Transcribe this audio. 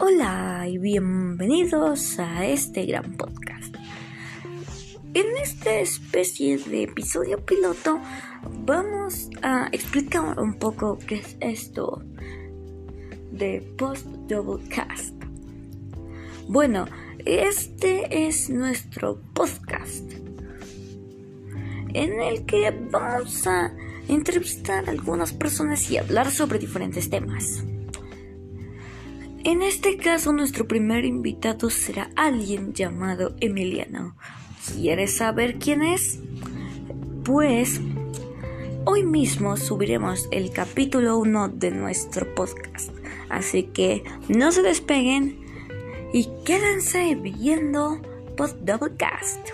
Hola y bienvenidos a este gran podcast. En esta especie de episodio piloto vamos a explicar un poco qué es esto de Post Double Cast. Bueno, este es nuestro podcast en el que vamos a entrevistar a algunas personas y hablar sobre diferentes temas. En este caso, nuestro primer invitado será alguien llamado Emiliano. ¿Quieres saber quién es? Pues hoy mismo subiremos el capítulo 1 de nuestro podcast. Así que no se despeguen y quédense viendo Post Doublecast.